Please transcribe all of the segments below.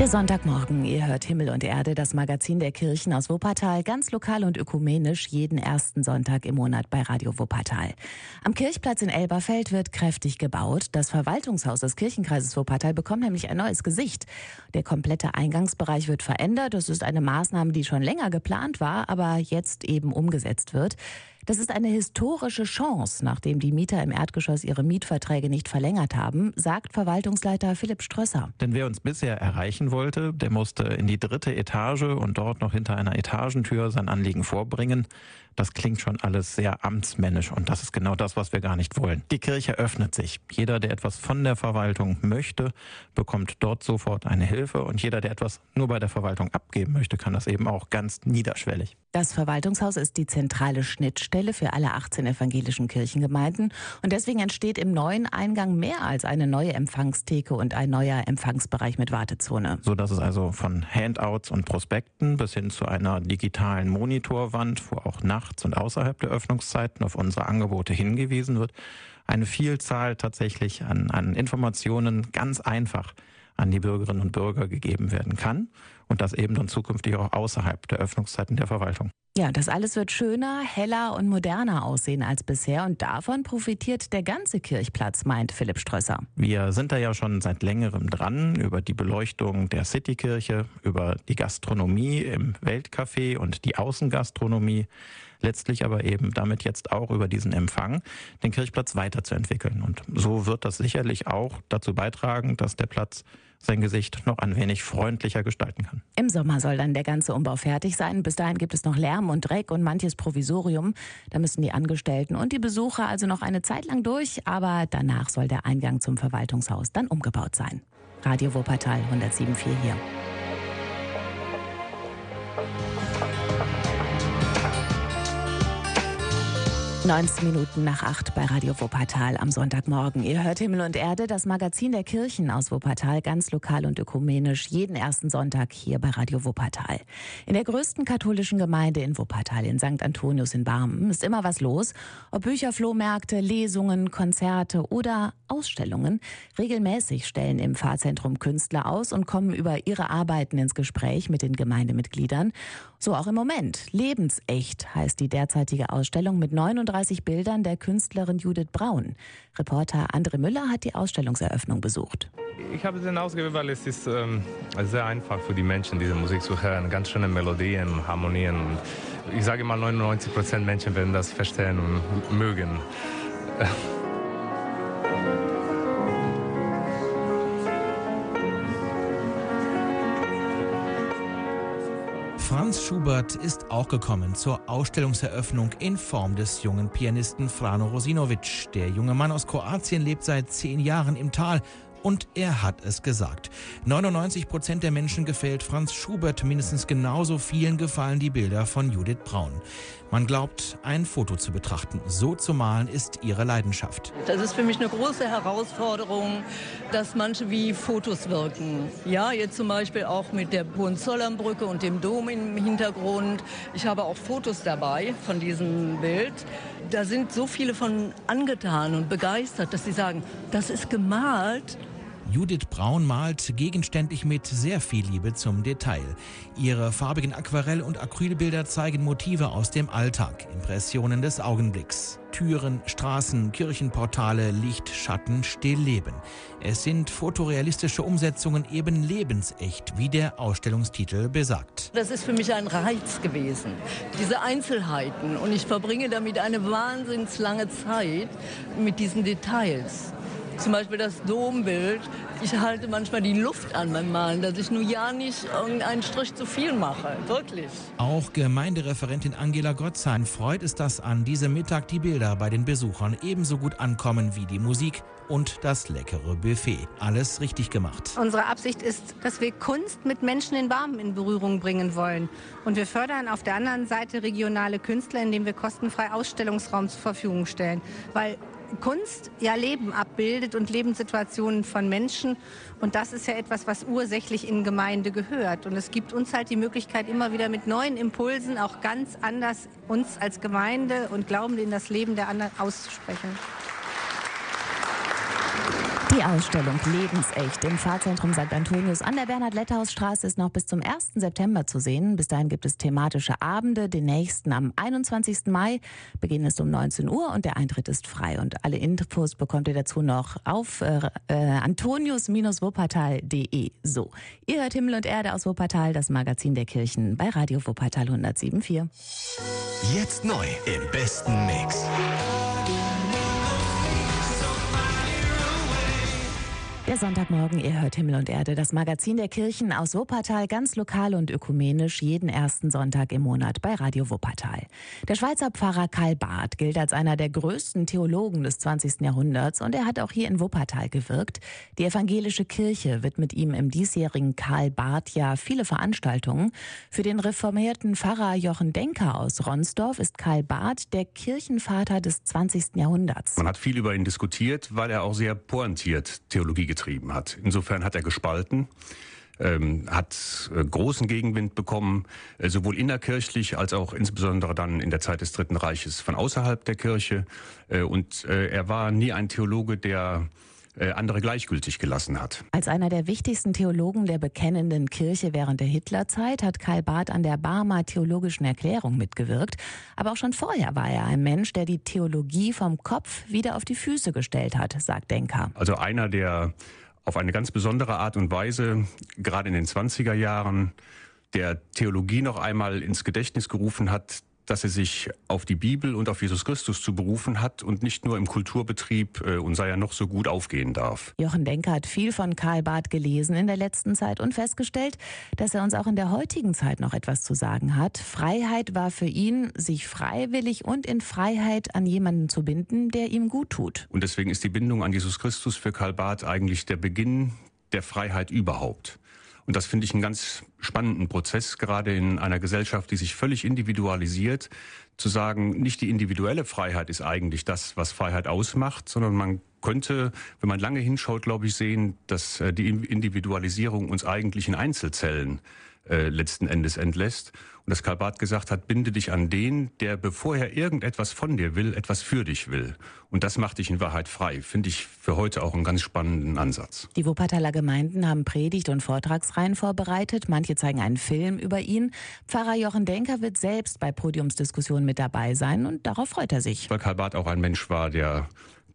Der Sonntagmorgen, ihr hört Himmel und Erde, das Magazin der Kirchen aus Wuppertal, ganz lokal und ökumenisch, jeden ersten Sonntag im Monat bei Radio Wuppertal. Am Kirchplatz in Elberfeld wird kräftig gebaut. Das Verwaltungshaus des Kirchenkreises Wuppertal bekommt nämlich ein neues Gesicht. Der komplette Eingangsbereich wird verändert. Das ist eine Maßnahme, die schon länger geplant war, aber jetzt eben umgesetzt wird. Das ist eine historische Chance, nachdem die Mieter im Erdgeschoss ihre Mietverträge nicht verlängert haben, sagt Verwaltungsleiter Philipp Strösser. Denn wer uns bisher erreichen wollte, der musste in die dritte Etage und dort noch hinter einer Etagentür sein Anliegen vorbringen. Das klingt schon alles sehr amtsmännisch und das ist genau das, was wir gar nicht wollen. Die Kirche öffnet sich. Jeder, der etwas von der Verwaltung möchte, bekommt dort sofort eine Hilfe und jeder, der etwas nur bei der Verwaltung abgeben möchte, kann das eben auch ganz niederschwellig. Das Verwaltungshaus ist die zentrale Schnittstelle für alle 18 evangelischen Kirchengemeinden und deswegen entsteht im neuen Eingang mehr als eine neue Empfangstheke und ein neuer Empfangsbereich mit Wartezone. So dass es also von Handouts und Prospekten bis hin zu einer digitalen Monitorwand, wo auch nachts nachts und außerhalb der Öffnungszeiten auf unsere Angebote hingewiesen wird, eine Vielzahl tatsächlich an, an Informationen ganz einfach an die Bürgerinnen und Bürger gegeben werden kann und das eben dann zukünftig auch außerhalb der Öffnungszeiten der Verwaltung. Ja, das alles wird schöner, heller und moderner aussehen als bisher und davon profitiert der ganze Kirchplatz, meint Philipp Strösser. Wir sind da ja schon seit längerem dran über die Beleuchtung der Citykirche, über die Gastronomie im Weltcafé und die Außengastronomie, letztlich aber eben damit jetzt auch über diesen Empfang den Kirchplatz weiterzuentwickeln. Und so wird das sicherlich auch dazu beitragen, dass der Platz sein Gesicht noch ein wenig freundlicher gestalten kann. Im Sommer soll dann der ganze Umbau fertig sein. Bis dahin gibt es noch Lärm und Dreck und manches Provisorium. Da müssen die Angestellten und die Besucher also noch eine Zeit lang durch, aber danach soll der Eingang zum Verwaltungshaus dann umgebaut sein. Radio Wuppertal 107.4 hier. 19 Minuten nach 8 bei Radio Wuppertal am Sonntagmorgen. Ihr hört Himmel und Erde, das Magazin der Kirchen aus Wuppertal, ganz lokal und ökumenisch, jeden ersten Sonntag hier bei Radio Wuppertal. In der größten katholischen Gemeinde in Wuppertal, in St. Antonius in Barmen, ist immer was los. Ob Bücherflohmärkte, Lesungen, Konzerte oder Ausstellungen. Regelmäßig stellen im Pfarrzentrum Künstler aus und kommen über ihre Arbeiten ins Gespräch mit den Gemeindemitgliedern. So auch im Moment. Lebensecht heißt die derzeitige Ausstellung mit 39 Bildern der Künstlerin Judith Braun. Reporter André Müller hat die Ausstellungseröffnung besucht. Ich habe den ausgewählt, weil es ist ähm, sehr einfach für die Menschen, diese Musik zu hören. Ganz schöne Melodien, Harmonien. Ich sage mal, 99 Prozent Menschen werden das verstehen und mögen. Franz Schubert ist auch gekommen zur Ausstellungseröffnung in Form des jungen Pianisten Frano Rosinovic. Der junge Mann aus Kroatien lebt seit zehn Jahren im Tal und er hat es gesagt. 99 Prozent der Menschen gefällt Franz Schubert, mindestens genauso vielen gefallen die Bilder von Judith Braun. Man glaubt, ein Foto zu betrachten. So zu malen ist ihre Leidenschaft. Das ist für mich eine große Herausforderung, dass manche wie Fotos wirken. Ja, jetzt zum Beispiel auch mit der Hohenzollernbrücke und dem Dom im Hintergrund. Ich habe auch Fotos dabei von diesem Bild. Da sind so viele von angetan und begeistert, dass sie sagen, das ist gemalt Judith Braun malt gegenständlich mit sehr viel Liebe zum Detail. Ihre farbigen Aquarell- und Acrylbilder zeigen Motive aus dem Alltag, Impressionen des Augenblicks. Türen, Straßen, Kirchenportale, Licht, Schatten, Stillleben. Es sind fotorealistische Umsetzungen eben lebensecht, wie der Ausstellungstitel besagt. Das ist für mich ein Reiz gewesen, diese Einzelheiten. Und ich verbringe damit eine wahnsinns lange Zeit mit diesen Details. Zum Beispiel das Dombild. Ich halte manchmal die Luft an beim Malen, dass ich nur ja nicht irgendeinen Strich zu viel mache. Wirklich. Auch Gemeindereferentin Angela Gottsheim freut es, dass an diesem Mittag die Bilder bei den Besuchern ebenso gut ankommen wie die Musik und das leckere Buffet. Alles richtig gemacht. Unsere Absicht ist, dass wir Kunst mit Menschen in Barmen in Berührung bringen wollen. Und wir fördern auf der anderen Seite regionale Künstler, indem wir kostenfrei Ausstellungsraum zur Verfügung stellen. Weil Kunst ja Leben abbildet und Lebenssituationen von Menschen. Und das ist ja etwas, was ursächlich in Gemeinde gehört. Und es gibt uns halt die Möglichkeit, immer wieder mit neuen Impulsen auch ganz anders uns als Gemeinde und Glaubende in das Leben der anderen auszusprechen. Die Ausstellung Lebensecht im Pfarrzentrum St. Antonius an der Bernhard-Letthaus-Straße ist noch bis zum 1. September zu sehen. Bis dahin gibt es thematische Abende, den nächsten am 21. Mai. Beginn ist um 19 Uhr und der Eintritt ist frei. Und alle Infos bekommt ihr dazu noch auf äh, äh, antonius-wuppertal.de. So, ihr hört Himmel und Erde aus Wuppertal, das Magazin der Kirchen bei Radio Wuppertal 107.4. Jetzt neu im besten Mix. Der Sonntagmorgen, ihr hört Himmel und Erde, das Magazin der Kirchen aus Wuppertal, ganz lokal und ökumenisch, jeden ersten Sonntag im Monat bei Radio Wuppertal. Der Schweizer Pfarrer Karl Barth gilt als einer der größten Theologen des 20. Jahrhunderts und er hat auch hier in Wuppertal gewirkt. Die evangelische Kirche widmet ihm im diesjährigen Karl Barth Jahr viele Veranstaltungen. Für den reformierten Pfarrer Jochen Denker aus Ronsdorf ist Karl Barth der Kirchenvater des 20. Jahrhunderts. Man hat viel über ihn diskutiert, weil er auch sehr pointiert Theologie getrieben getrieben hat. Insofern hat er gespalten. Ähm, hat äh, großen Gegenwind bekommen, äh, sowohl innerkirchlich als auch insbesondere dann in der Zeit des Dritten Reiches von außerhalb der Kirche. Äh, und er war nie ein Theologe, der andere gleichgültig gelassen hat. Als einer der wichtigsten Theologen der bekennenden Kirche während der Hitlerzeit hat Karl Barth an der Barmer Theologischen Erklärung mitgewirkt. Aber auch schon vorher war er ein Mensch, der die Theologie vom Kopf wieder auf die Füße gestellt hat, sagt Denker. Also einer, der auf eine ganz besondere Art und Weise, gerade in den 20er Jahren, der Theologie noch einmal ins Gedächtnis gerufen hat, dass er sich auf die Bibel und auf Jesus Christus zu berufen hat und nicht nur im Kulturbetrieb äh, und sei er noch so gut aufgehen darf. Jochen Denker hat viel von Karl Barth gelesen in der letzten Zeit und festgestellt, dass er uns auch in der heutigen Zeit noch etwas zu sagen hat. Freiheit war für ihn, sich freiwillig und in Freiheit an jemanden zu binden, der ihm gut tut. Und deswegen ist die Bindung an Jesus Christus für Karl Barth eigentlich der Beginn der Freiheit überhaupt. Und das finde ich einen ganz spannenden Prozess, gerade in einer Gesellschaft, die sich völlig individualisiert, zu sagen, nicht die individuelle Freiheit ist eigentlich das, was Freiheit ausmacht, sondern man könnte, wenn man lange hinschaut, glaube ich, sehen, dass äh, die Individualisierung uns eigentlich in Einzelzellen äh, letzten Endes entlässt. Und dass Karl Barth gesagt hat, binde dich an den, der bevor er irgendetwas von dir will, etwas für dich will. Und das macht dich in Wahrheit frei. Finde ich für heute auch einen ganz spannenden Ansatz. Die Wuppertaler Gemeinden haben Predigt- und Vortragsreihen vorbereitet. Manche zeigen einen Film über ihn. Pfarrer Jochen Denker wird selbst bei Podiumsdiskussionen mit dabei sein und darauf freut er sich. Weil Karl Barth auch ein Mensch war, der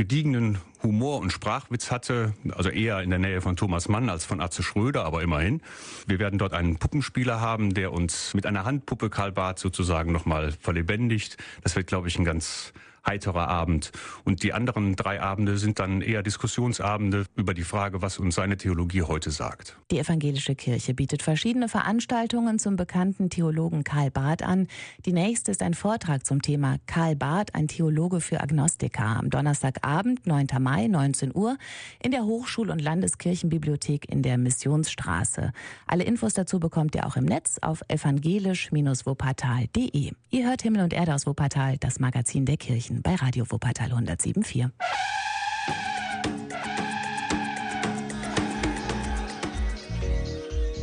gediegenen Humor und Sprachwitz hatte, also eher in der Nähe von Thomas Mann als von Atze Schröder, aber immerhin. Wir werden dort einen Puppenspieler haben, der uns mit einer Handpuppe Karl Barth sozusagen nochmal verlebendigt. Das wird, glaube ich, ein ganz heiterer Abend. Und die anderen drei Abende sind dann eher Diskussionsabende über die Frage, was uns seine Theologie heute sagt. Die evangelische Kirche bietet verschiedene Veranstaltungen zum bekannten Theologen Karl Barth an. Die nächste ist ein Vortrag zum Thema Karl Barth, ein Theologe für Agnostiker, am Donnerstagabend, 9. Mai, 19 Uhr, in der Hochschul- und Landeskirchenbibliothek in der Missionsstraße. Alle Infos dazu bekommt ihr auch im Netz auf evangelisch-wuppertal.de. Ihr hört Himmel und Erde aus Wuppertal, das Magazin der Kirchen bei Radio Wuppertal 107.4.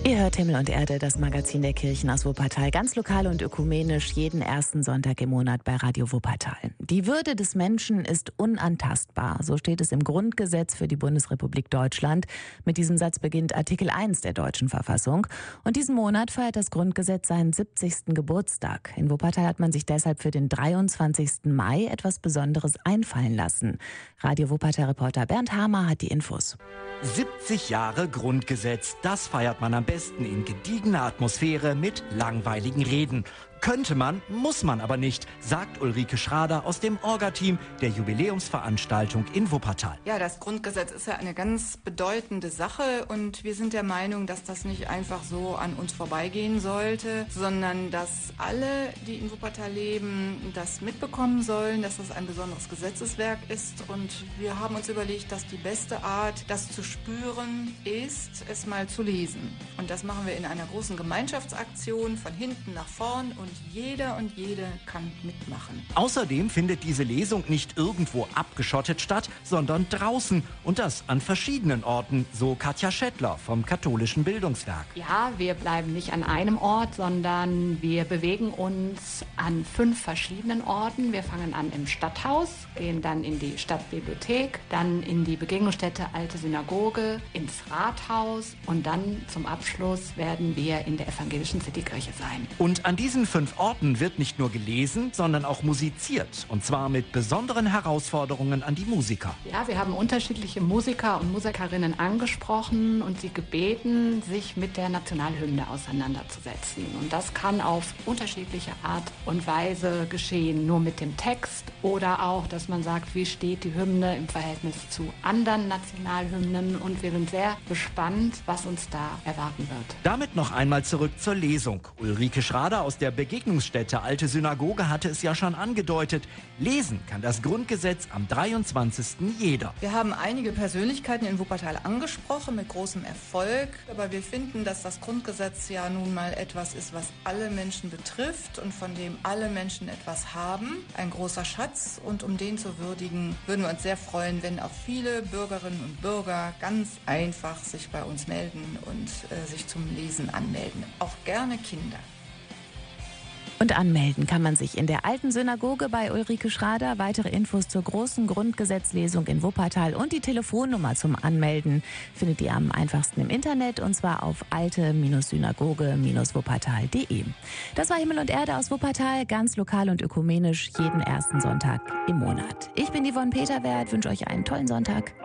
Ihr hört Himmel und Erde, das Magazin der Kirchen aus Wuppertal, ganz lokal und ökumenisch, jeden ersten Sonntag im Monat bei Radio Wuppertal. Die Würde des Menschen ist unantastbar, so steht es im Grundgesetz für die Bundesrepublik Deutschland. Mit diesem Satz beginnt Artikel 1 der deutschen Verfassung. Und diesen Monat feiert das Grundgesetz seinen 70. Geburtstag. In Wuppertal hat man sich deshalb für den 23. Mai etwas Besonderes einfallen lassen. Radio Wuppertal-Reporter Bernd Hamer hat die Infos. 70 Jahre Grundgesetz, das feiert man am besten in gediegener Atmosphäre mit langweiligen Reden. Könnte man, muss man aber nicht, sagt Ulrike Schrader aus dem Orga-Team der Jubiläumsveranstaltung in Wuppertal. Ja, das Grundgesetz ist ja eine ganz bedeutende Sache und wir sind der Meinung, dass das nicht einfach so an uns vorbeigehen sollte, sondern dass alle, die in Wuppertal leben, das mitbekommen sollen, dass das ein besonderes Gesetzeswerk ist und wir haben uns überlegt, dass die beste Art, das zu spüren, ist, es mal zu lesen. Und das machen wir in einer großen Gemeinschaftsaktion von hinten nach vorn und jeder und jede kann mitmachen. Außerdem findet diese Lesung nicht irgendwo abgeschottet statt, sondern draußen und das an verschiedenen Orten, so Katja Schettler vom katholischen Bildungswerk. Ja, wir bleiben nicht an einem Ort, sondern wir bewegen uns an fünf verschiedenen Orten. Wir fangen an im Stadthaus, gehen dann in die Stadtbibliothek, dann in die Begegnungsstätte Alte Synagoge, ins Rathaus und dann zum Abschluss werden wir in der evangelischen Citykirche sein. Und an diesen fünf Orten wird nicht nur gelesen, sondern auch musiziert. Und zwar mit besonderen Herausforderungen an die Musiker. Ja, wir haben unterschiedliche Musiker und Musikerinnen angesprochen und sie gebeten, sich mit der Nationalhymne auseinanderzusetzen. Und das kann auf unterschiedliche Art und Weise geschehen, nur mit dem Text oder auch, dass man sagt, wie steht die Hymne im Verhältnis zu anderen Nationalhymnen und wir sind sehr gespannt, was uns da erwarten wird. Damit noch einmal zurück zur Lesung. Ulrike Schrader aus der Begegnungsstätte Alte Synagoge hatte es ja schon angedeutet. Lesen kann das Grundgesetz am 23. jeder. Wir haben einige Persönlichkeiten in Wuppertal angesprochen mit großem Erfolg, aber wir finden, dass das Grundgesetz ja nun mal etwas ist, was alle Menschen betrifft und von dem alle Menschen etwas haben. Ein großer Schatz und um den zu würdigen, würden wir uns sehr freuen, wenn auch viele Bürgerinnen und Bürger ganz einfach sich bei uns melden und äh, sich zum Lesen anmelden. Auch gerne Kinder. Und anmelden kann man sich in der alten Synagoge bei Ulrike Schrader. Weitere Infos zur großen Grundgesetzlesung in Wuppertal und die Telefonnummer zum Anmelden findet ihr am einfachsten im Internet und zwar auf alte-synagoge-wuppertal.de. Das war Himmel und Erde aus Wuppertal, ganz lokal und ökumenisch, jeden ersten Sonntag im Monat. Ich bin Yvonne Peterwert, wünsche euch einen tollen Sonntag.